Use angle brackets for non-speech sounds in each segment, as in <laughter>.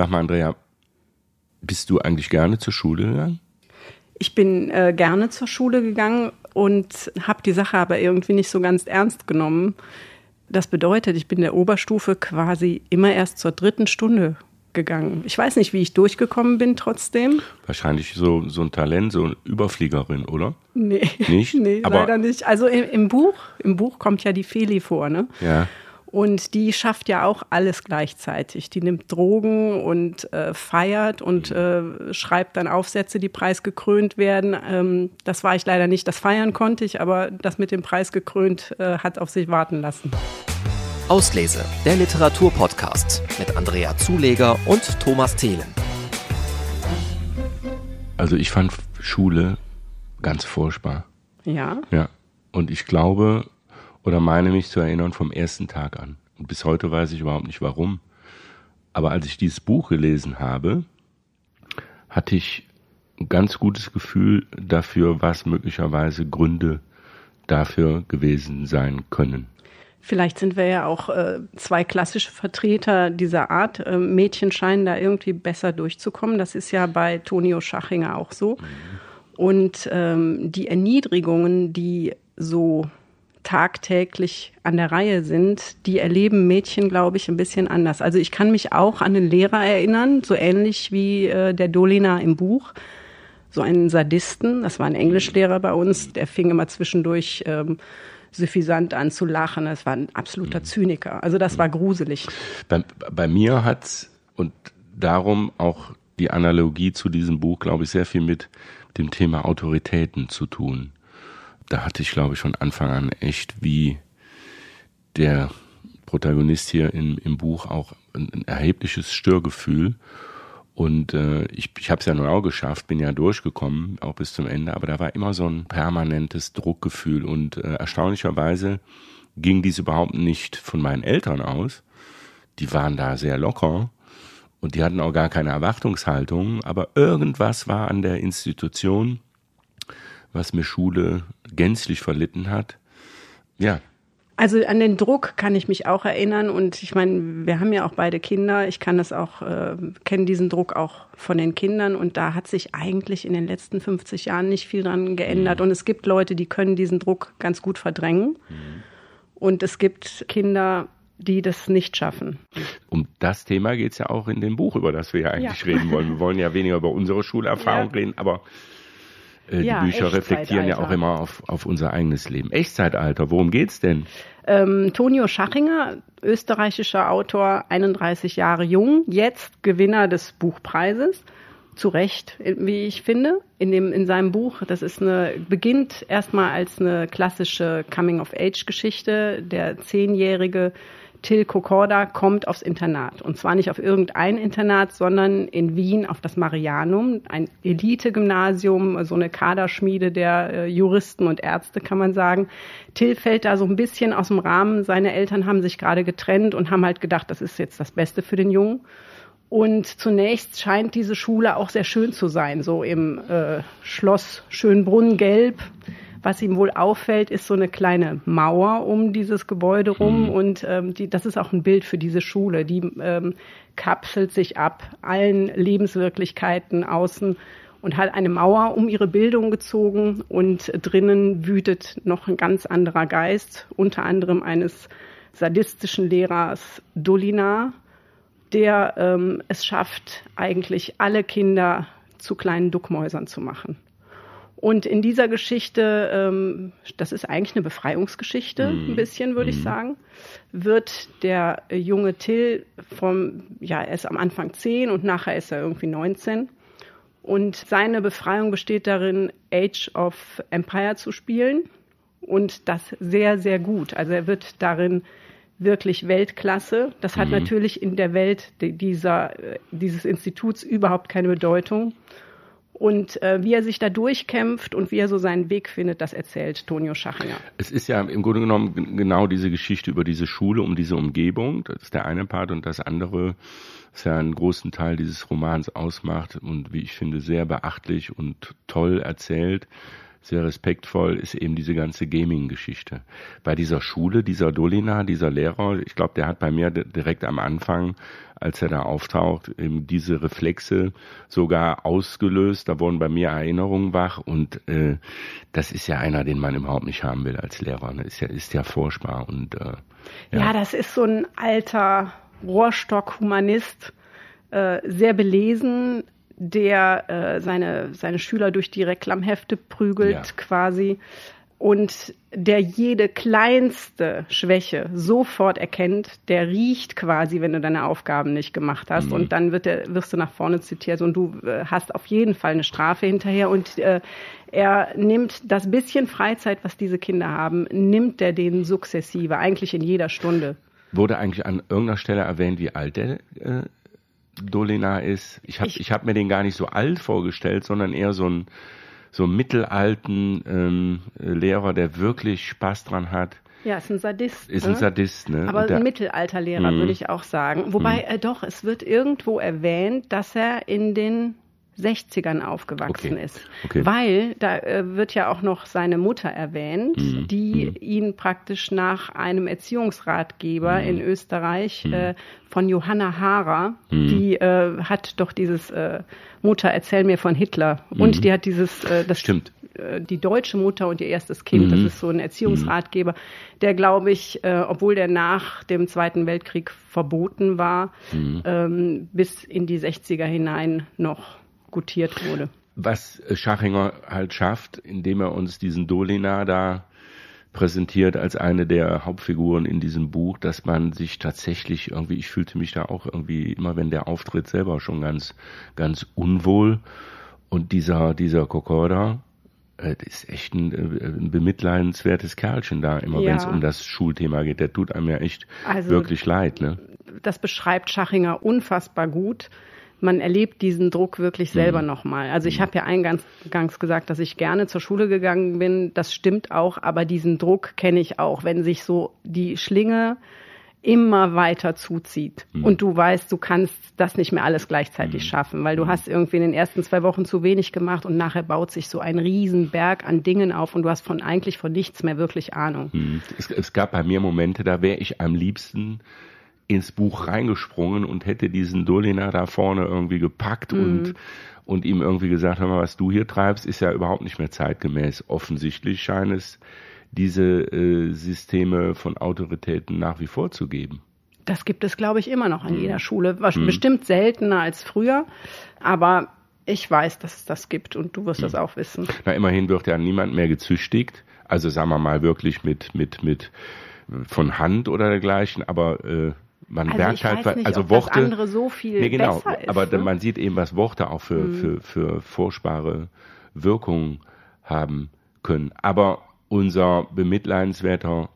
Sag mal, Andrea, bist du eigentlich gerne zur Schule gegangen? Ich bin äh, gerne zur Schule gegangen und habe die Sache aber irgendwie nicht so ganz ernst genommen. Das bedeutet, ich bin der Oberstufe quasi immer erst zur dritten Stunde gegangen. Ich weiß nicht, wie ich durchgekommen bin trotzdem. Wahrscheinlich so, so ein Talent, so eine Überfliegerin, oder? Nee. Nicht? <laughs> nee, aber leider nicht. Also im, im, Buch, im Buch kommt ja die Feli vor, ne? Ja. Und die schafft ja auch alles gleichzeitig. Die nimmt Drogen und äh, feiert und äh, schreibt dann Aufsätze, die preisgekrönt werden. Ähm, das war ich leider nicht. Das Feiern konnte ich, aber das mit dem Preis gekrönt äh, hat auf sich warten lassen. Auslese, der Literaturpodcast mit Andrea Zuleger und Thomas Thelen. Also ich fand Schule ganz furchtbar. Ja. Ja. Und ich glaube, oder meine mich zu erinnern vom ersten Tag an. Und bis heute weiß ich überhaupt nicht warum. Aber als ich dieses Buch gelesen habe, hatte ich ein ganz gutes Gefühl dafür, was möglicherweise Gründe dafür gewesen sein können. Vielleicht sind wir ja auch äh, zwei klassische Vertreter dieser Art. Äh, Mädchen scheinen da irgendwie besser durchzukommen. Das ist ja bei Tonio Schachinger auch so. Mhm. Und ähm, die Erniedrigungen, die so tagtäglich an der Reihe sind, die erleben Mädchen, glaube ich, ein bisschen anders. Also ich kann mich auch an den Lehrer erinnern, so ähnlich wie äh, der Dolina im Buch. So einen Sadisten, das war ein Englischlehrer bei uns, der fing immer zwischendurch ähm, suffisant an zu lachen. Das war ein absoluter Zyniker. Also das war gruselig. Bei, bei mir hat's und darum auch die Analogie zu diesem Buch, glaube ich, sehr viel mit dem Thema Autoritäten zu tun da hatte ich, glaube ich, von Anfang an echt wie der Protagonist hier im, im Buch auch ein, ein erhebliches Störgefühl. Und äh, ich, ich habe es ja nun auch geschafft, bin ja durchgekommen, auch bis zum Ende, aber da war immer so ein permanentes Druckgefühl. Und äh, erstaunlicherweise ging dies überhaupt nicht von meinen Eltern aus. Die waren da sehr locker und die hatten auch gar keine Erwartungshaltung, aber irgendwas war an der Institution, was mir Schule gänzlich verlitten hat. Ja. Also an den Druck kann ich mich auch erinnern und ich meine, wir haben ja auch beide Kinder. Ich kann das auch, äh, kenne diesen Druck auch von den Kindern und da hat sich eigentlich in den letzten 50 Jahren nicht viel dran geändert. Mhm. Und es gibt Leute, die können diesen Druck ganz gut verdrängen. Mhm. Und es gibt Kinder, die das nicht schaffen. Um das Thema geht es ja auch in dem Buch, über das wir ja eigentlich ja. reden wollen. Wir wollen ja weniger über unsere Schulerfahrung ja. reden, aber äh, ja, die Bücher reflektieren ja auch immer auf, auf unser eigenes Leben. Echtzeitalter, worum geht's denn? Ähm, Tonio Schachinger, österreichischer Autor, 31 Jahre jung, jetzt Gewinner des Buchpreises. Zu Recht, wie ich finde, in, dem, in seinem Buch. Das ist eine, beginnt erstmal als eine klassische Coming-of-Age-Geschichte. Der Zehnjährige Till Kokorda kommt aufs Internat. Und zwar nicht auf irgendein Internat, sondern in Wien auf das Marianum, ein Elite-Gymnasium, so eine Kaderschmiede der äh, Juristen und Ärzte, kann man sagen. Till fällt da so ein bisschen aus dem Rahmen. Seine Eltern haben sich gerade getrennt und haben halt gedacht, das ist jetzt das Beste für den Jungen. Und zunächst scheint diese Schule auch sehr schön zu sein, so im äh, Schloss Schönbrunn gelb was ihm wohl auffällt, ist so eine kleine Mauer um dieses Gebäude rum. Mhm. Und ähm, die, das ist auch ein Bild für diese Schule. Die ähm, kapselt sich ab allen Lebenswirklichkeiten außen und hat eine Mauer um ihre Bildung gezogen. Und drinnen wütet noch ein ganz anderer Geist, unter anderem eines sadistischen Lehrers Dolina, der ähm, es schafft, eigentlich alle Kinder zu kleinen Duckmäusern zu machen. Und in dieser Geschichte, ähm, das ist eigentlich eine Befreiungsgeschichte, mm. ein bisschen würde ich mhm. sagen, wird der junge Till vom, ja, er ist am Anfang zehn und nachher ist er irgendwie 19. Und seine Befreiung besteht darin, Age of Empire zu spielen und das sehr, sehr gut. Also er wird darin wirklich Weltklasse. Das hat mm. natürlich in der Welt dieser, äh, dieses Instituts überhaupt keine Bedeutung. Und äh, wie er sich da durchkämpft und wie er so seinen Weg findet, das erzählt Tonio Schachinger. Es ist ja im Grunde genommen genau diese Geschichte über diese Schule, um diese Umgebung. Das ist der eine Part und das andere ist ja einen großen Teil dieses Romans ausmacht und wie ich finde sehr beachtlich und toll erzählt. Sehr respektvoll ist eben diese ganze Gaming-Geschichte. Bei dieser Schule, dieser Dolina, dieser Lehrer, ich glaube, der hat bei mir direkt am Anfang, als er da auftaucht, eben diese Reflexe sogar ausgelöst. Da wurden bei mir Erinnerungen wach und äh, das ist ja einer, den man überhaupt nicht haben will als Lehrer. Ne? Ist ja ist ja furchtbar und äh, ja. ja, das ist so ein alter Rohrstock-Humanist, äh, sehr belesen, der äh, seine, seine Schüler durch die Reklamhefte prügelt ja. quasi und der jede kleinste Schwäche sofort erkennt, der riecht quasi, wenn du deine Aufgaben nicht gemacht hast. Mhm. Und dann wird der, wirst du nach vorne zitiert und du äh, hast auf jeden Fall eine Strafe hinterher. Und äh, er nimmt das bisschen Freizeit, was diese Kinder haben, nimmt er denen sukzessive, eigentlich in jeder Stunde. Wurde eigentlich an irgendeiner Stelle erwähnt, wie alt der äh, Dolina ist. Ich habe ich, ich hab mir den gar nicht so alt vorgestellt, sondern eher so einen so mittelalten ähm, Lehrer, der wirklich Spaß dran hat. Ja, ist ein Sadist. Ist ne? ein Sadist, ne? Aber der, ein Mittelalterlehrer, mhm. würde ich auch sagen. Wobei, mhm. äh, doch, es wird irgendwo erwähnt, dass er in den 60ern aufgewachsen okay. ist. Okay. Weil da äh, wird ja auch noch seine Mutter erwähnt, mhm. die mhm. ihn praktisch nach einem Erziehungsratgeber mhm. in Österreich mhm. äh, von Johanna Hara, mhm. die äh, hat doch dieses äh, Mutter, erzähl mir von Hitler. Und mhm. die hat dieses, äh, das stimmt äh, die deutsche Mutter und ihr erstes Kind. Das ist so ein Erziehungsratgeber, der, glaube ich, obwohl der nach dem Zweiten Weltkrieg verboten war, ähm, bis in die 60er hinein noch gutiert wurde. Was Schachinger halt schafft, indem er uns diesen Dolina da präsentiert als eine der Hauptfiguren in diesem Buch, dass man sich tatsächlich irgendwie, ich fühlte mich da auch irgendwie immer, wenn der auftritt, selber schon ganz, ganz unwohl. Und dieser, dieser Kokorda, äh, ist echt ein, äh, ein bemitleidenswertes Kerlchen da, immer ja. wenn es um das Schulthema geht. Der tut einem ja echt also, wirklich leid. Ne? Das beschreibt Schachinger unfassbar gut man erlebt diesen Druck wirklich selber mhm. nochmal. Also ich mhm. habe ja eingangs gesagt, dass ich gerne zur Schule gegangen bin. Das stimmt auch, aber diesen Druck kenne ich auch, wenn sich so die Schlinge immer weiter zuzieht mhm. und du weißt, du kannst das nicht mehr alles gleichzeitig mhm. schaffen, weil du mhm. hast irgendwie in den ersten zwei Wochen zu wenig gemacht und nachher baut sich so ein Riesenberg an Dingen auf und du hast von eigentlich von nichts mehr wirklich Ahnung. Mhm. Es, es gab bei mir Momente, da wäre ich am liebsten ins Buch reingesprungen und hätte diesen Dolina da vorne irgendwie gepackt mhm. und und ihm irgendwie gesagt, hör mal, was du hier treibst, ist ja überhaupt nicht mehr zeitgemäß. Offensichtlich scheint es diese äh, Systeme von Autoritäten nach wie vor zu geben. Das gibt es, glaube ich, immer noch an mhm. jeder Schule. Mhm. Bestimmt seltener als früher, aber ich weiß, dass es das gibt und du wirst mhm. das auch wissen. Na, immerhin wird ja niemand mehr gezüchtigt. Also sagen wir mal wirklich mit, mit, mit von Hand oder dergleichen, aber äh, man also merkt halt, nicht, also Worte. Andere so viel nee, genau, besser ist, aber ne? man sieht eben, was Worte auch für, mhm. für, für furchtbare Wirkungen haben können. Aber unser bemitleidenswerter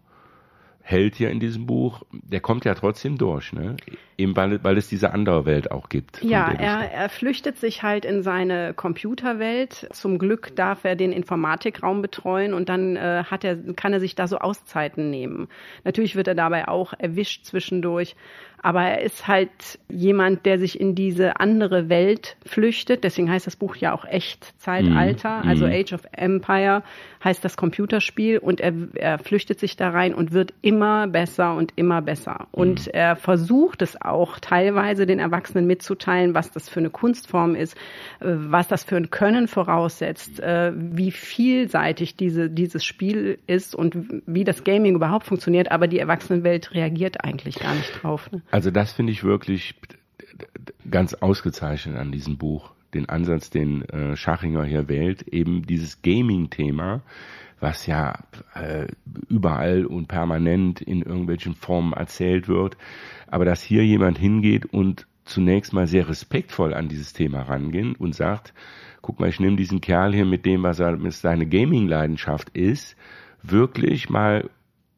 Held hier in diesem Buch, der kommt ja trotzdem durch, ne? Eben weil, weil es diese andere Welt auch gibt. Ja, er, er flüchtet sich halt in seine Computerwelt. Zum Glück darf er den Informatikraum betreuen und dann äh, hat er, kann er sich da so Auszeiten nehmen. Natürlich wird er dabei auch erwischt zwischendurch, aber er ist halt jemand, der sich in diese andere Welt flüchtet. Deswegen heißt das Buch ja auch Echtzeitalter, mhm. also mhm. Age of Empire heißt das Computerspiel und er, er flüchtet sich da rein und wird immer besser und immer besser. Und mhm. er versucht es auch teilweise den Erwachsenen mitzuteilen, was das für eine Kunstform ist, äh, was das für ein Können voraussetzt, äh, wie vielseitig diese, dieses Spiel ist und wie das Gaming überhaupt funktioniert. Aber die Erwachsenenwelt reagiert eigentlich gar nicht drauf. Ne? Also das finde ich wirklich ganz ausgezeichnet an diesem Buch. Den Ansatz, den äh, Schachinger hier wählt, eben dieses Gaming-Thema, was ja äh, überall und permanent in irgendwelchen Formen erzählt wird. Aber dass hier jemand hingeht und zunächst mal sehr respektvoll an dieses Thema rangeht und sagt, guck mal, ich nehme diesen Kerl hier mit dem, was er mit seine Gaming-Leidenschaft ist, wirklich mal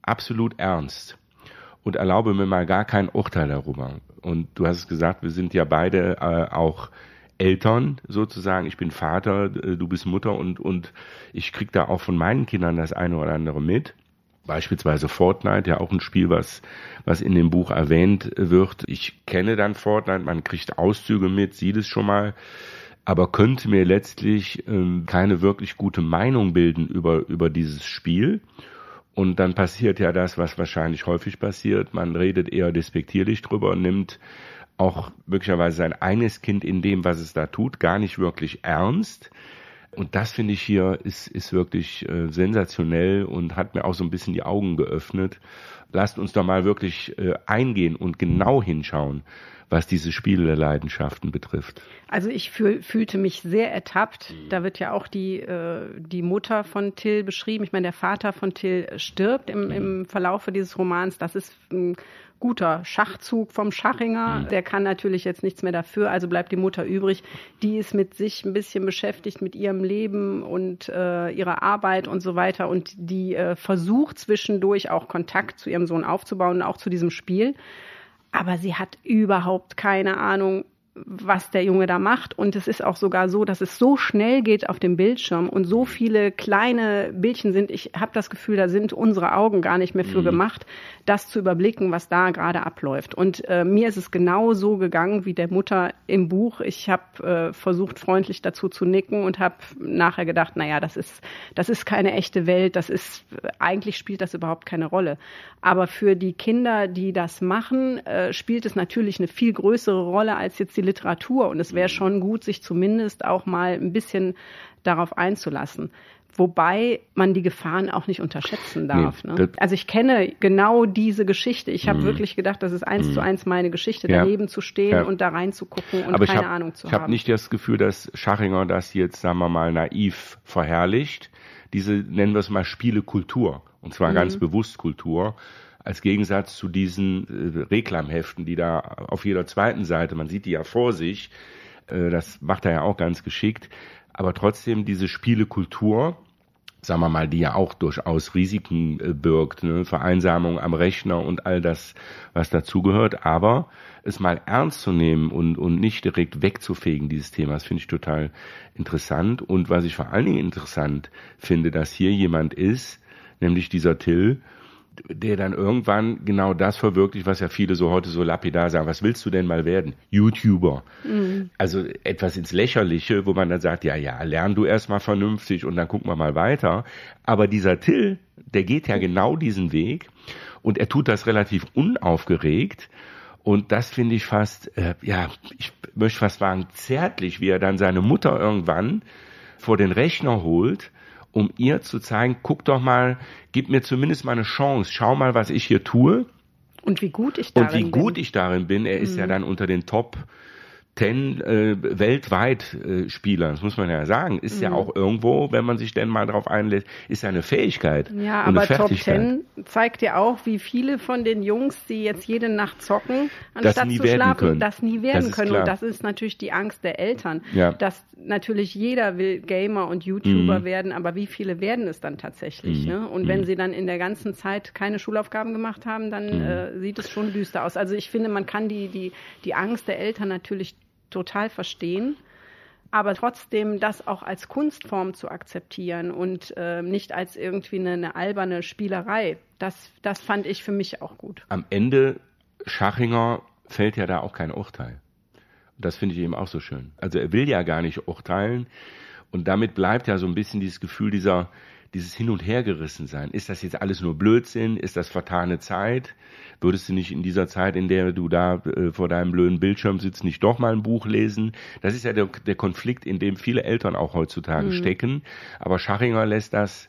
absolut ernst und erlaube mir mal gar kein Urteil darüber. Und du hast es gesagt, wir sind ja beide äh, auch Eltern sozusagen. Ich bin Vater, äh, du bist Mutter und, und ich krieg da auch von meinen Kindern das eine oder andere mit. Beispielsweise Fortnite, ja auch ein Spiel, was, was in dem Buch erwähnt wird. Ich kenne dann Fortnite, man kriegt Auszüge mit, sieht es schon mal. aber könnte mir letztlich ähm, keine wirklich gute Meinung bilden über, über dieses Spiel. Und dann passiert ja das, was wahrscheinlich häufig passiert. Man redet eher despektierlich drüber und nimmt auch möglicherweise sein eigenes Kind in dem, was es da tut, gar nicht wirklich ernst. Und das finde ich hier ist, ist wirklich äh, sensationell und hat mir auch so ein bisschen die Augen geöffnet. Lasst uns da mal wirklich äh, eingehen und genau hinschauen, was diese Spiele der Leidenschaften betrifft. Also ich fühl, fühlte mich sehr ertappt. Da wird ja auch die, äh, die Mutter von Till beschrieben. Ich meine, der Vater von Till stirbt im, im Verlaufe dieses Romans. Das ist ein guter Schachzug vom Schachinger. Der kann natürlich jetzt nichts mehr dafür, also bleibt die Mutter übrig. Die ist mit sich ein bisschen beschäftigt mit ihrem Leben und äh, ihrer Arbeit und so weiter und die äh, versucht zwischendurch auch Kontakt zu ihrem Sohn aufzubauen, auch zu diesem Spiel. Aber sie hat überhaupt keine Ahnung, was der Junge da macht. Und es ist auch sogar so, dass es so schnell geht auf dem Bildschirm und so viele kleine Bildchen sind. Ich habe das Gefühl, da sind unsere Augen gar nicht mehr für mhm. gemacht, das zu überblicken, was da gerade abläuft. Und äh, mir ist es genau so gegangen wie der Mutter im Buch. Ich habe äh, versucht, freundlich dazu zu nicken und habe nachher gedacht, naja, das ist, das ist keine echte Welt. Das ist, eigentlich spielt das überhaupt keine Rolle. Aber für die Kinder, die das machen, äh, spielt es natürlich eine viel größere Rolle als jetzt die Literatur. Und es wäre mhm. schon gut, sich zumindest auch mal ein bisschen darauf einzulassen. Wobei man die Gefahren auch nicht unterschätzen darf. Nee, ne? Also ich kenne genau diese Geschichte. Ich habe mm. wirklich gedacht, das ist eins mm. zu eins meine Geschichte, ja. daneben zu stehen ja. und da reinzugucken und Aber keine hab, Ahnung zu ich haben. Ich habe nicht das Gefühl, dass Schachinger das jetzt, sagen wir mal, naiv verherrlicht. Diese, nennen wir es mal, Spielekultur. Und zwar mm. ganz bewusst Kultur als Gegensatz zu diesen äh, Reklamheften, die da auf jeder zweiten Seite, man sieht die ja vor sich, äh, das macht er ja auch ganz geschickt, aber trotzdem diese Spielekultur, sagen wir mal, die ja auch durchaus Risiken äh, birgt, ne? Vereinsamung am Rechner und all das, was dazugehört, aber es mal ernst zu nehmen und, und nicht direkt wegzufegen, dieses Thema, das finde ich total interessant. Und was ich vor allen Dingen interessant finde, dass hier jemand ist, nämlich dieser Till, der dann irgendwann genau das verwirklicht, was ja viele so heute so lapidar sagen. Was willst du denn mal werden? YouTuber. Mhm. Also etwas ins Lächerliche, wo man dann sagt, ja, ja, lern du erstmal vernünftig und dann gucken wir mal weiter. Aber dieser Till, der geht ja genau diesen Weg und er tut das relativ unaufgeregt. Und das finde ich fast, äh, ja, ich möchte fast sagen, zärtlich, wie er dann seine Mutter irgendwann vor den Rechner holt um ihr zu zeigen, guck doch mal, gib mir zumindest mal eine Chance, schau mal, was ich hier tue. Und wie gut ich darin bin. Und wie gut bin. ich darin bin. Er ist mhm. ja dann unter den Top Ten äh, weltweit äh, Spieler, das muss man ja sagen, ist mhm. ja auch irgendwo, wenn man sich denn mal darauf einlässt, ist ja eine Fähigkeit. Ja, aber Top Ten zeigt ja auch, wie viele von den Jungs, die jetzt jede Nacht zocken, anstatt zu schlafen, können. das nie werden das können. Klar. Und das ist natürlich die Angst der Eltern, ja. dass natürlich jeder will Gamer und YouTuber mhm. werden, aber wie viele werden es dann tatsächlich? Mhm. Ne? Und wenn mhm. sie dann in der ganzen Zeit keine Schulaufgaben gemacht haben, dann mhm. äh, sieht es schon düster aus. Also ich finde, man kann die, die, die Angst der Eltern natürlich total verstehen. Aber trotzdem das auch als Kunstform zu akzeptieren und äh, nicht als irgendwie eine, eine alberne Spielerei, das, das fand ich für mich auch gut. Am Ende, Schachinger fällt ja da auch kein Urteil. Das finde ich eben auch so schön. Also er will ja gar nicht urteilen und damit bleibt ja so ein bisschen dieses Gefühl dieser, dieses Hin- und Hergerissen sein. Ist das jetzt alles nur Blödsinn? Ist das vertane Zeit? Würdest du nicht in dieser Zeit, in der du da äh, vor deinem blöden Bildschirm sitzt, nicht doch mal ein Buch lesen? Das ist ja der, der Konflikt, in dem viele Eltern auch heutzutage mhm. stecken. Aber Schachinger lässt das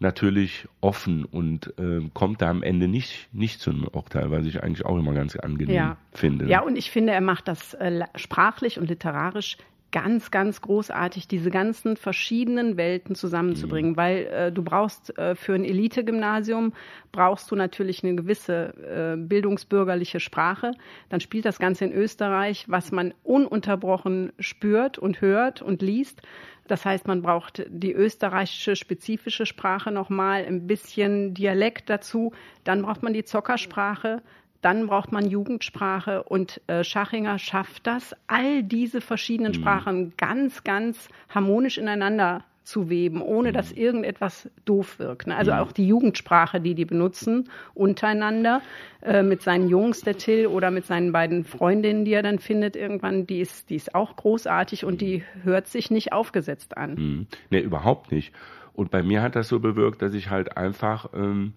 natürlich offen und äh, kommt da am Ende nicht, nicht zu einem Urteil, was ich eigentlich auch immer ganz angenehm ja. finde. Ja, und ich finde, er macht das äh, sprachlich und literarisch ganz, ganz großartig, diese ganzen verschiedenen Welten zusammenzubringen, mhm. weil äh, du brauchst äh, für ein Elite-Gymnasium brauchst du natürlich eine gewisse äh, bildungsbürgerliche Sprache. Dann spielt das Ganze in Österreich, was man ununterbrochen spürt und hört und liest. Das heißt, man braucht die österreichische spezifische Sprache nochmal, ein bisschen Dialekt dazu. Dann braucht man die Zockersprache. Dann braucht man Jugendsprache und äh, Schachinger schafft das, all diese verschiedenen mhm. Sprachen ganz, ganz harmonisch ineinander zu weben, ohne dass irgendetwas doof wirkt. Ne? Also auch die Jugendsprache, die die benutzen untereinander äh, mit seinen Jungs, der Till, oder mit seinen beiden Freundinnen, die er dann findet irgendwann, die ist, die ist auch großartig und die hört sich nicht aufgesetzt an. Mhm. Nee, überhaupt nicht. Und bei mir hat das so bewirkt, dass ich halt einfach ähm,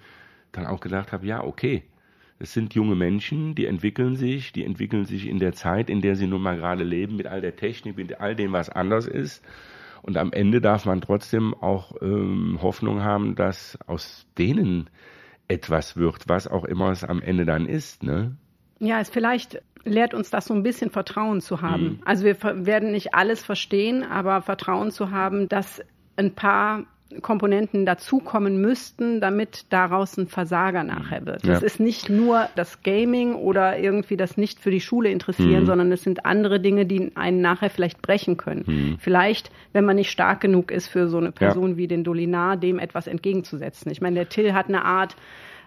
dann auch gedacht habe, ja, okay, es sind junge Menschen, die entwickeln sich, die entwickeln sich in der Zeit, in der sie nun mal gerade leben, mit all der Technik, mit all dem, was anders ist. Und am Ende darf man trotzdem auch ähm, Hoffnung haben, dass aus denen etwas wird, was auch immer es am Ende dann ist. Ne? Ja, es vielleicht lehrt uns das so ein bisschen Vertrauen zu haben. Mhm. Also wir werden nicht alles verstehen, aber Vertrauen zu haben, dass ein paar Komponenten dazukommen müssten, damit daraus ein Versager nachher wird. Ja. Das ist nicht nur das Gaming oder irgendwie das nicht für die Schule interessieren, mhm. sondern es sind andere Dinge, die einen nachher vielleicht brechen können. Mhm. Vielleicht, wenn man nicht stark genug ist für so eine Person ja. wie den Dolinar, dem etwas entgegenzusetzen. Ich meine, der Till hat eine Art,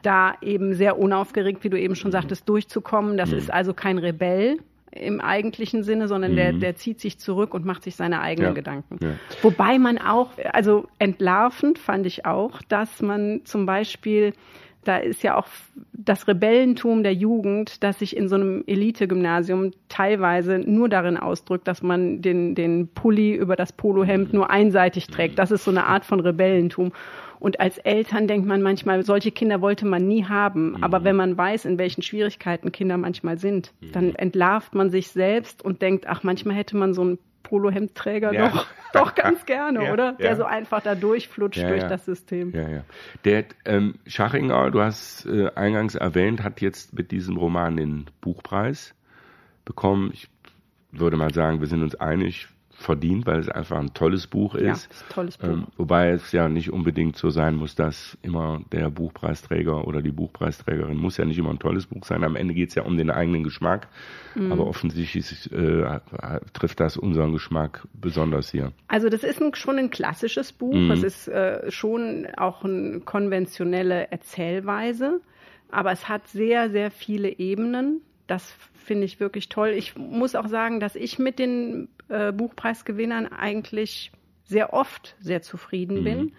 da eben sehr unaufgeregt, wie du eben schon sagtest, durchzukommen. Das mhm. ist also kein Rebell, im eigentlichen Sinne, sondern mhm. der, der zieht sich zurück und macht sich seine eigenen ja. Gedanken. Ja. Wobei man auch, also entlarvend fand ich auch, dass man zum Beispiel da ist ja auch das Rebellentum der Jugend, das sich in so einem Elite-Gymnasium teilweise nur darin ausdrückt, dass man den, den Pulli über das Polohemd nur einseitig trägt. Das ist so eine Art von Rebellentum. Und als Eltern denkt man manchmal, solche Kinder wollte man nie haben. Mhm. Aber wenn man weiß, in welchen Schwierigkeiten Kinder manchmal sind, mhm. dann entlarvt man sich selbst und denkt, ach, manchmal hätte man so einen Polohemdträger ja. doch, <laughs> doch ganz gerne, <laughs> ja, oder? Der so einfach da durchflutscht durch das System. Ja, ja. Der ähm, Schachinger, du hast äh, eingangs erwähnt, hat jetzt mit diesem Roman den Buchpreis bekommen. Ich würde mal sagen, wir sind uns einig, verdient, weil es einfach ein tolles Buch ist. Ja, ist ein tolles Buch. Ähm, wobei es ja nicht unbedingt so sein muss, dass immer der Buchpreisträger oder die Buchpreisträgerin muss ja nicht immer ein tolles Buch sein. Am Ende geht es ja um den eigenen Geschmack. Mhm. Aber offensichtlich äh, trifft das unseren Geschmack besonders hier. Also das ist ein, schon ein klassisches Buch. Mhm. Es ist äh, schon auch eine konventionelle Erzählweise. Aber es hat sehr, sehr viele Ebenen. Das finde ich wirklich toll. Ich muss auch sagen, dass ich mit den äh, Buchpreisgewinnern eigentlich sehr oft sehr zufrieden mhm. bin.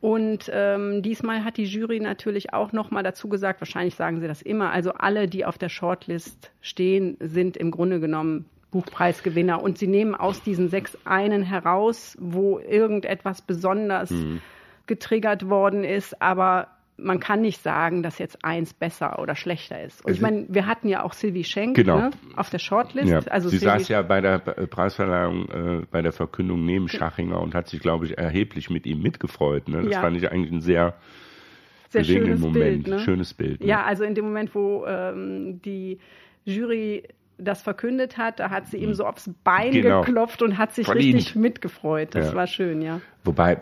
Und ähm, diesmal hat die Jury natürlich auch nochmal dazu gesagt, wahrscheinlich sagen sie das immer, also alle, die auf der Shortlist stehen, sind im Grunde genommen Buchpreisgewinner. Und sie nehmen aus diesen sechs einen heraus, wo irgendetwas besonders mhm. getriggert worden ist, aber man kann nicht sagen, dass jetzt eins besser oder schlechter ist. Und also, ich meine, wir hatten ja auch Sylvie Schenk genau. ne, auf der Shortlist. Ja. Also Sie Sylvie saß ja bei der Preisverleihung, äh, bei der Verkündung neben Schachinger und hat sich, glaube ich, erheblich mit ihm mitgefreut. Ne? Das ja. fand ich eigentlich ein sehr, sehr schönes Moment. Bild, ne? Schönes Bild. Ne? Ja, also in dem Moment, wo ähm, die Jury das verkündet hat, da hat sie ihm hm. so aufs Bein genau. geklopft und hat sich Verdient. richtig mitgefreut. Das ja. war schön, ja. Wobei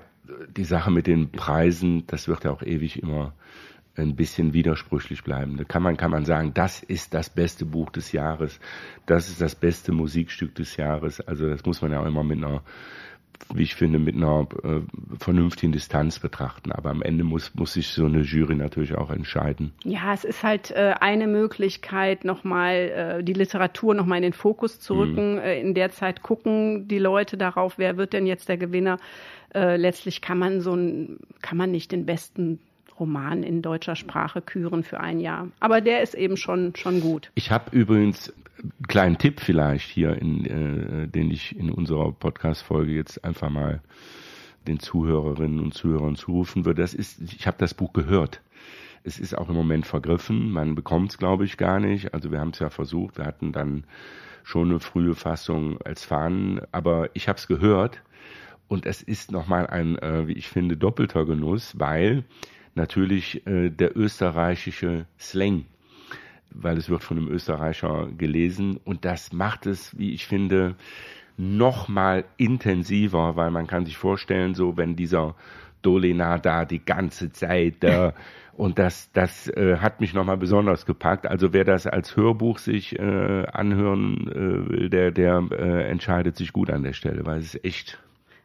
die Sache mit den Preisen, das wird ja auch ewig immer ein bisschen widersprüchlich bleiben. Da kann man, kann man sagen, das ist das beste Buch des Jahres, das ist das beste Musikstück des Jahres. Also das muss man ja auch immer mit einer, wie ich finde, mit einer äh, vernünftigen Distanz betrachten. Aber am Ende muss, muss sich so eine Jury natürlich auch entscheiden. Ja, es ist halt äh, eine Möglichkeit, nochmal äh, die Literatur nochmal in den Fokus zu rücken. Mhm. Äh, in der Zeit gucken die Leute darauf, wer wird denn jetzt der Gewinner äh, letztlich kann man so ein, kann man nicht den besten Roman in deutscher Sprache küren für ein Jahr. Aber der ist eben schon, schon gut. Ich habe übrigens einen kleinen Tipp vielleicht hier, in, äh, den ich in unserer Podcast-Folge jetzt einfach mal den Zuhörerinnen und Zuhörern zurufen würde. Das ist, ich habe das Buch gehört. Es ist auch im Moment vergriffen. Man bekommt es, glaube ich, gar nicht. Also wir haben es ja versucht. Wir hatten dann schon eine frühe Fassung als Fahnen, aber ich habe es gehört und es ist nochmal ein, äh, wie ich finde, doppelter Genuss, weil natürlich äh, der österreichische Slang, weil es wird von einem Österreicher gelesen und das macht es, wie ich finde, nochmal intensiver, weil man kann sich vorstellen, so wenn dieser Dolena da die ganze Zeit äh, <laughs> und das das äh, hat mich nochmal besonders gepackt. Also wer das als Hörbuch sich äh, anhören äh, will, der der äh, entscheidet sich gut an der Stelle, weil es ist echt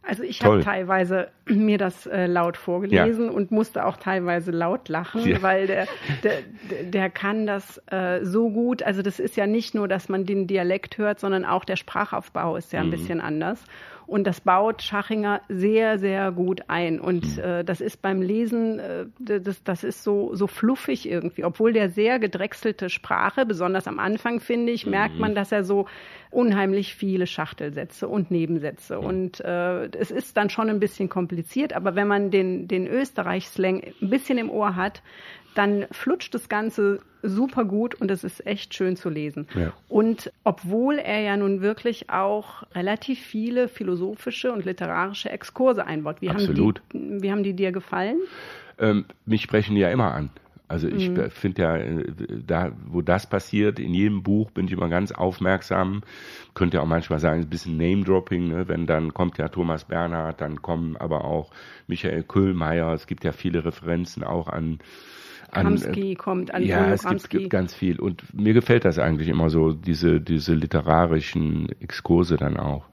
Also ich habe teilweise <clears throat> mir das äh, laut vorgelesen ja. und musste auch teilweise laut lachen, ja. weil der, der, der kann das äh, so gut. Also das ist ja nicht nur, dass man den Dialekt hört, sondern auch der Sprachaufbau ist ja ein mhm. bisschen anders. Und das baut Schachinger sehr, sehr gut ein. Und mhm. äh, das ist beim Lesen, äh, das, das ist so, so fluffig irgendwie. Obwohl der sehr gedrechselte Sprache, besonders am Anfang, finde ich, merkt mhm. man, dass er so unheimlich viele Schachtelsätze und Nebensätze. Und äh, es ist dann schon ein bisschen kompliziert, aber wenn man den, den Österreich-Slang ein bisschen im Ohr hat, dann flutscht das Ganze super gut und es ist echt schön zu lesen. Ja. Und obwohl er ja nun wirklich auch relativ viele philosophische und literarische Exkurse einbaut. Wie Absolut. Haben die, wie haben die dir gefallen? Ähm, mich sprechen die ja immer an. Also ich mhm. finde ja, äh, da, wo das passiert, in jedem Buch bin ich immer ganz aufmerksam. Könnte ja auch manchmal sein, ein bisschen Name-Dropping, ne? wenn dann kommt ja Thomas Bernhard, dann kommen aber auch Michael Köhlmeier. Es gibt ja viele Referenzen auch an Kamsky kommt an Ja, es gibt ganz viel. Und mir gefällt das eigentlich immer so, diese, diese literarischen Exkurse dann auch.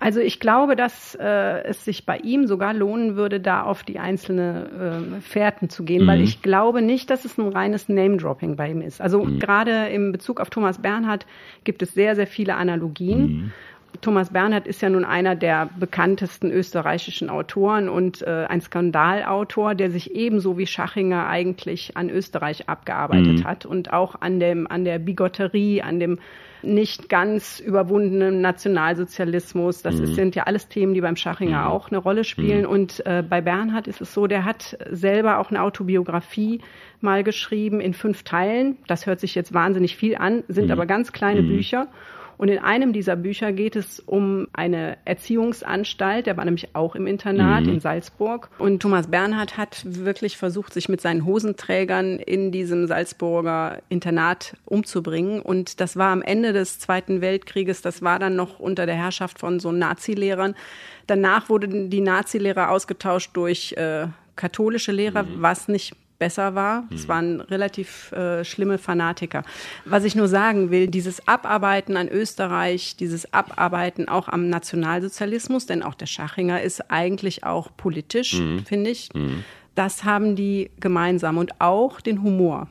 Also ich glaube, dass äh, es sich bei ihm sogar lohnen würde, da auf die einzelnen äh, Fährten zu gehen, mhm. weil ich glaube nicht, dass es ein reines Name-Dropping bei ihm ist. Also mhm. gerade im Bezug auf Thomas Bernhard gibt es sehr, sehr viele Analogien. Mhm. Thomas Bernhard ist ja nun einer der bekanntesten österreichischen Autoren und äh, ein Skandalautor, der sich ebenso wie Schachinger eigentlich an Österreich abgearbeitet mhm. hat und auch an dem an der Bigotterie, an dem nicht ganz überwundenen Nationalsozialismus. Das mhm. ist, sind ja alles Themen, die beim Schachinger mhm. auch eine Rolle spielen. Mhm. Und äh, bei Bernhard ist es so, der hat selber auch eine Autobiografie mal geschrieben in fünf Teilen. Das hört sich jetzt wahnsinnig viel an, sind mhm. aber ganz kleine mhm. Bücher. Und in einem dieser Bücher geht es um eine Erziehungsanstalt, der war nämlich auch im Internat mhm. in Salzburg. Und Thomas Bernhard hat wirklich versucht, sich mit seinen Hosenträgern in diesem Salzburger Internat umzubringen. Und das war am Ende des Zweiten Weltkrieges, das war dann noch unter der Herrschaft von so Nazi-Lehrern. Danach wurden die Nazi-Lehrer ausgetauscht durch äh, katholische Lehrer, mhm. was nicht besser war. Es mhm. waren relativ äh, schlimme Fanatiker. Was ich nur sagen will, dieses Abarbeiten an Österreich, dieses Abarbeiten auch am Nationalsozialismus, denn auch der Schachinger ist eigentlich auch politisch, mhm. finde ich. Mhm. Das haben die gemeinsam und auch den Humor.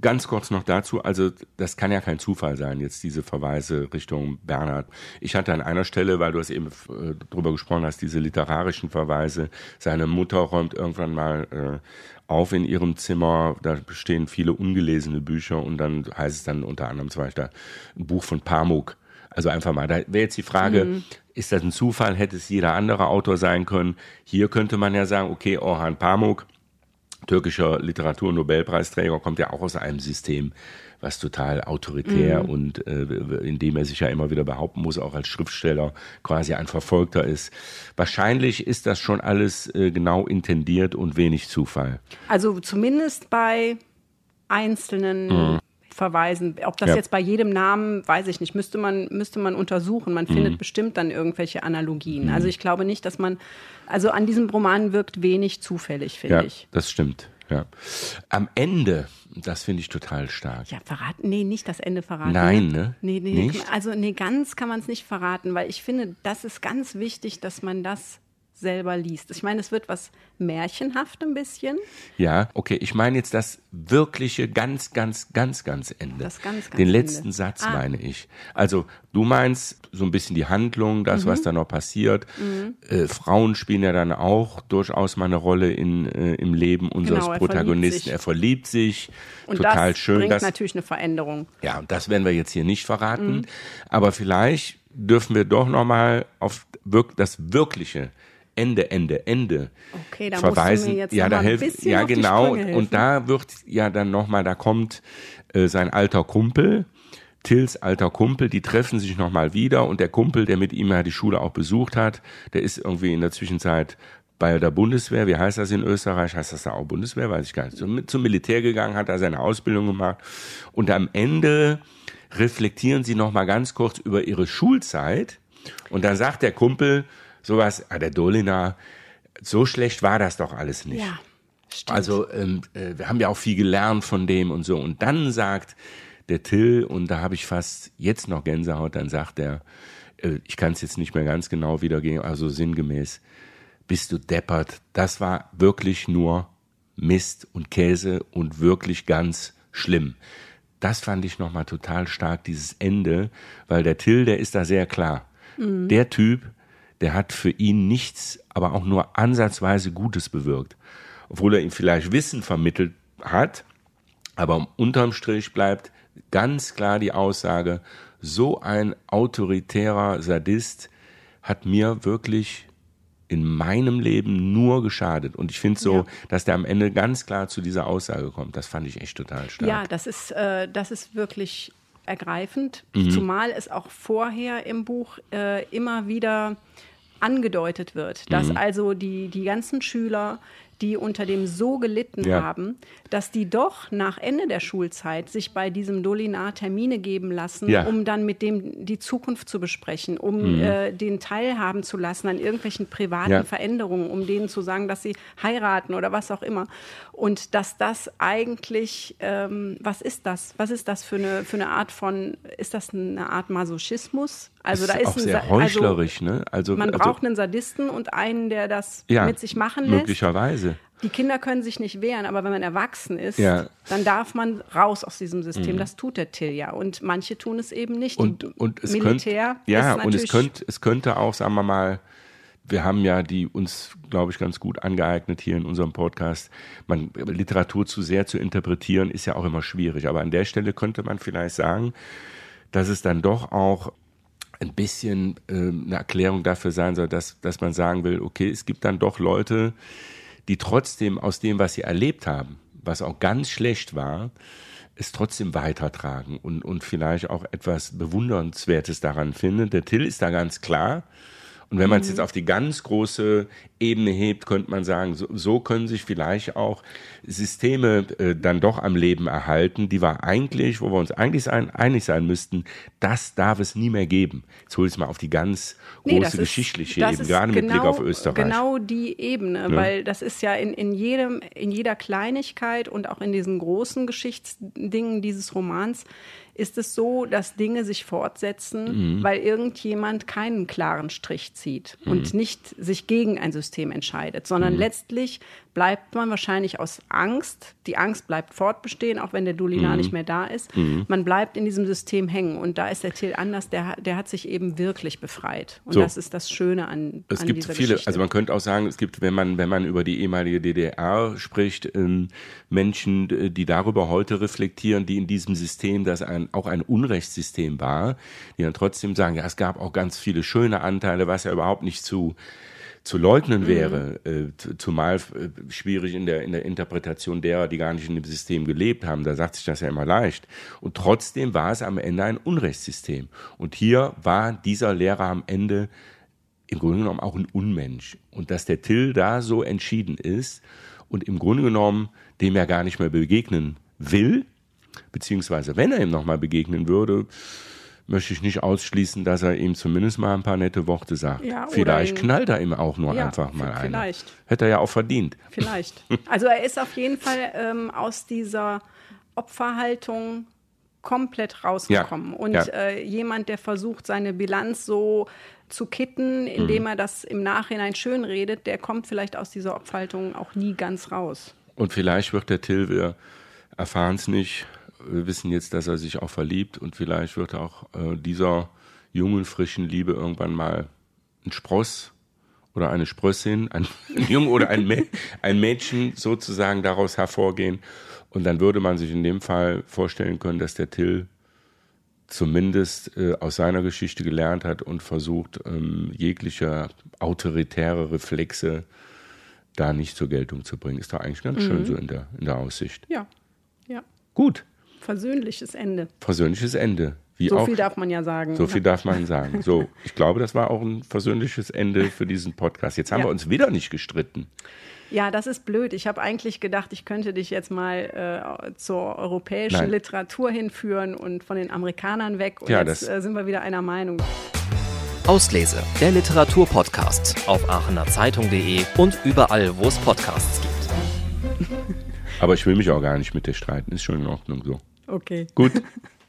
Ganz kurz noch dazu, also das kann ja kein Zufall sein, jetzt diese Verweise Richtung Bernhard. Ich hatte an einer Stelle, weil du es eben äh, drüber gesprochen hast, diese literarischen Verweise, seine Mutter räumt irgendwann mal äh, auf in ihrem Zimmer, da stehen viele ungelesene Bücher und dann heißt es dann unter anderem zum Beispiel ein Buch von Pamuk. Also einfach mal, da wäre jetzt die Frage, mhm. ist das ein Zufall, hätte es jeder andere Autor sein können? Hier könnte man ja sagen, okay, Orhan Pamuk, türkischer Literatur-Nobelpreisträger, kommt ja auch aus einem System, was total autoritär mhm. und äh, in dem er sich ja immer wieder behaupten muss, auch als Schriftsteller quasi ein Verfolgter ist. Wahrscheinlich ist das schon alles äh, genau intendiert und wenig Zufall. Also zumindest bei einzelnen mhm. Verweisen. Ob das ja. jetzt bei jedem Namen, weiß ich nicht, müsste man, müsste man untersuchen. Man mhm. findet bestimmt dann irgendwelche Analogien. Also ich glaube nicht, dass man, also an diesem Roman wirkt wenig zufällig, finde ja, ich. Das stimmt. Ja. Am Ende, das finde ich total stark. Ja, verraten, nee, nicht das Ende verraten. Nein, ne? Nee, nee, nicht? also nee, ganz kann man es nicht verraten, weil ich finde, das ist ganz wichtig, dass man das selber liest. Ich meine, es wird was märchenhaft ein bisschen. Ja, okay. Ich meine jetzt das wirkliche ganz, ganz, ganz, ganz Ende. Das ganz, ganz Den letzten Ende. Satz ah. meine ich. Also du meinst so ein bisschen die Handlung, das, mhm. was da noch passiert. Mhm. Äh, Frauen spielen ja dann auch durchaus mal eine Rolle in, äh, im Leben unseres genau, er Protagonisten. Verliebt er verliebt sich. Und Total das schön. Bringt das natürlich eine Veränderung. Ja, und das werden wir jetzt hier nicht verraten. Mhm. Aber vielleicht dürfen wir doch noch mal auf das wirkliche Ende, Ende, Ende okay, da verweisen. Musst du mir jetzt ja, da hilft, ja genau. Und da wird ja dann nochmal, da kommt äh, sein alter Kumpel, Tills alter Kumpel, die treffen sich nochmal wieder und der Kumpel, der mit ihm ja die Schule auch besucht hat, der ist irgendwie in der Zwischenzeit bei der Bundeswehr, wie heißt das in Österreich? Heißt das da auch Bundeswehr? Weiß ich gar nicht. Zum, zum Militär gegangen, hat da seine Ausbildung gemacht. Und am Ende reflektieren sie nochmal ganz kurz über ihre Schulzeit. Und dann sagt der Kumpel, sowas, ah, der Dolina, so schlecht war das doch alles nicht. Ja, stimmt. Also ähm, äh, wir haben ja auch viel gelernt von dem und so. Und dann sagt der Till, und da habe ich fast jetzt noch Gänsehaut, dann sagt er, äh, ich kann es jetzt nicht mehr ganz genau wiedergeben, also sinngemäß, bist du deppert. Das war wirklich nur Mist und Käse und wirklich ganz schlimm. Das fand ich nochmal total stark, dieses Ende, weil der Till, der ist da sehr klar. Mhm. Der Typ, der hat für ihn nichts, aber auch nur ansatzweise Gutes bewirkt. Obwohl er ihm vielleicht Wissen vermittelt hat, aber unterm Strich bleibt ganz klar die Aussage, so ein autoritärer Sadist hat mir wirklich in meinem Leben nur geschadet. Und ich finde so, ja. dass der am Ende ganz klar zu dieser Aussage kommt. Das fand ich echt total stark. Ja, das ist, äh, das ist wirklich ergreifend, mhm. zumal es auch vorher im Buch äh, immer wieder angedeutet wird, dass mhm. also die, die ganzen Schüler die unter dem so gelitten ja. haben, dass die doch nach Ende der Schulzeit sich bei diesem Dolinar Termine geben lassen, ja. um dann mit dem die Zukunft zu besprechen, um mhm. äh, den teilhaben zu lassen an irgendwelchen privaten ja. Veränderungen, um denen zu sagen, dass sie heiraten oder was auch immer. Und dass das eigentlich, ähm, was ist das? Was ist das für eine, für eine Art von, ist das eine Art Masochismus? Also da ist auch ein, sehr also heuchlerisch, also, ne? Also man also, braucht einen Sadisten und einen, der das ja, mit sich machen lässt. Möglicherweise. Die Kinder können sich nicht wehren, aber wenn man erwachsen ist, ja. dann darf man raus aus diesem System. Mhm. Das tut der Till ja. Und manche tun es eben nicht. Und, und es Militär könnt, ja, und es könnte, es könnte auch, sagen wir mal, wir haben ja die uns, glaube ich, ganz gut angeeignet hier in unserem Podcast. Man, Literatur zu sehr zu interpretieren, ist ja auch immer schwierig. Aber an der Stelle könnte man vielleicht sagen, dass es dann doch auch ein bisschen äh, eine Erklärung dafür sein soll, dass, dass man sagen will, okay, es gibt dann doch Leute, die trotzdem aus dem, was sie erlebt haben, was auch ganz schlecht war, es trotzdem weitertragen und, und vielleicht auch etwas Bewundernswertes daran finden. Der Till ist da ganz klar. Und wenn man es mhm. jetzt auf die ganz große Ebene hebt, könnte man sagen, so, so können sich vielleicht auch Systeme äh, dann doch am Leben erhalten, die wir eigentlich, wo wir uns eigentlich sein, einig sein müssten, das darf es nie mehr geben. Jetzt hole ich es mal auf die ganz große nee, geschichtliche ist, Ebene, gerade genau, mit Blick genau auf Österreich. Genau die Ebene, ja. weil das ist ja in, in jedem, in jeder Kleinigkeit und auch in diesen großen Geschichtsdingen dieses Romans ist es so, dass Dinge sich fortsetzen, mhm. weil irgendjemand keinen klaren Strich zieht mhm. und nicht sich gegen ein System entscheidet, sondern mhm. letztlich bleibt man wahrscheinlich aus Angst, die Angst bleibt fortbestehen, auch wenn der Dulinar mhm. nicht mehr da ist, mhm. man bleibt in diesem System hängen und da ist der Till anders, der, der hat sich eben wirklich befreit und so. das ist das Schöne an, es an gibt dieser viele, Geschichte. Also man könnte auch sagen, es gibt, wenn man, wenn man über die ehemalige DDR spricht, ähm, Menschen, die darüber heute reflektieren, die in diesem System, das ein, auch ein Unrechtssystem war, die dann trotzdem sagen, ja, es gab auch ganz viele schöne Anteile, was ja überhaupt nicht zu zu leugnen mhm. wäre, mhm. äh, zumal äh, schwierig in der, in der Interpretation derer, die gar nicht in dem System gelebt haben. Da sagt sich das ja immer leicht. Und trotzdem war es am Ende ein Unrechtssystem. Und hier war dieser Lehrer am Ende im Grunde genommen auch ein Unmensch. Und dass der Till da so entschieden ist und im Grunde genommen dem er gar nicht mehr begegnen will, beziehungsweise wenn er ihm nochmal begegnen würde, möchte ich nicht ausschließen, dass er ihm zumindest mal ein paar nette Worte sagt. Ja, vielleicht knallt er ihm auch nur ja, einfach mal ein. Vielleicht. Hätte er ja auch verdient. Vielleicht. <laughs> Also er ist auf jeden Fall ähm, aus dieser Opferhaltung komplett rausgekommen. Ja, und ja. Äh, jemand, der versucht, seine Bilanz so zu kitten, indem mhm. er das im Nachhinein schön redet, der kommt vielleicht aus dieser Opferhaltung auch nie ganz raus. Und vielleicht wird der Till, wir erfahren es nicht, wir wissen jetzt, dass er sich auch verliebt und vielleicht wird auch äh, dieser jungen, frischen Liebe irgendwann mal ein Spross oder eine Sprössin, ein, ein <laughs> Junge oder ein, ein Mädchen sozusagen daraus hervorgehen. Und dann würde man sich in dem Fall vorstellen können, dass der Till zumindest äh, aus seiner Geschichte gelernt hat und versucht, ähm, jegliche autoritäre Reflexe da nicht zur Geltung zu bringen. Ist doch eigentlich ganz mhm. schön so in der, in der Aussicht. Ja, ja. Gut. Versöhnliches Ende. Versöhnliches Ende. Wie so auch, viel darf man ja sagen. So viel darf man sagen. So, ich glaube, das war auch ein versöhnliches Ende für diesen Podcast. Jetzt haben ja. wir uns wieder nicht gestritten. Ja, das ist blöd. Ich habe eigentlich gedacht, ich könnte dich jetzt mal äh, zur europäischen Nein. Literatur hinführen und von den Amerikanern weg. Und ja, jetzt äh, sind wir wieder einer Meinung. Auslese, der Literaturpodcast auf aachenerzeitung.de und überall, wo es Podcasts gibt. Aber ich will mich auch gar nicht mit dir streiten. Ist schon in Ordnung so. Okay. Gut. <laughs>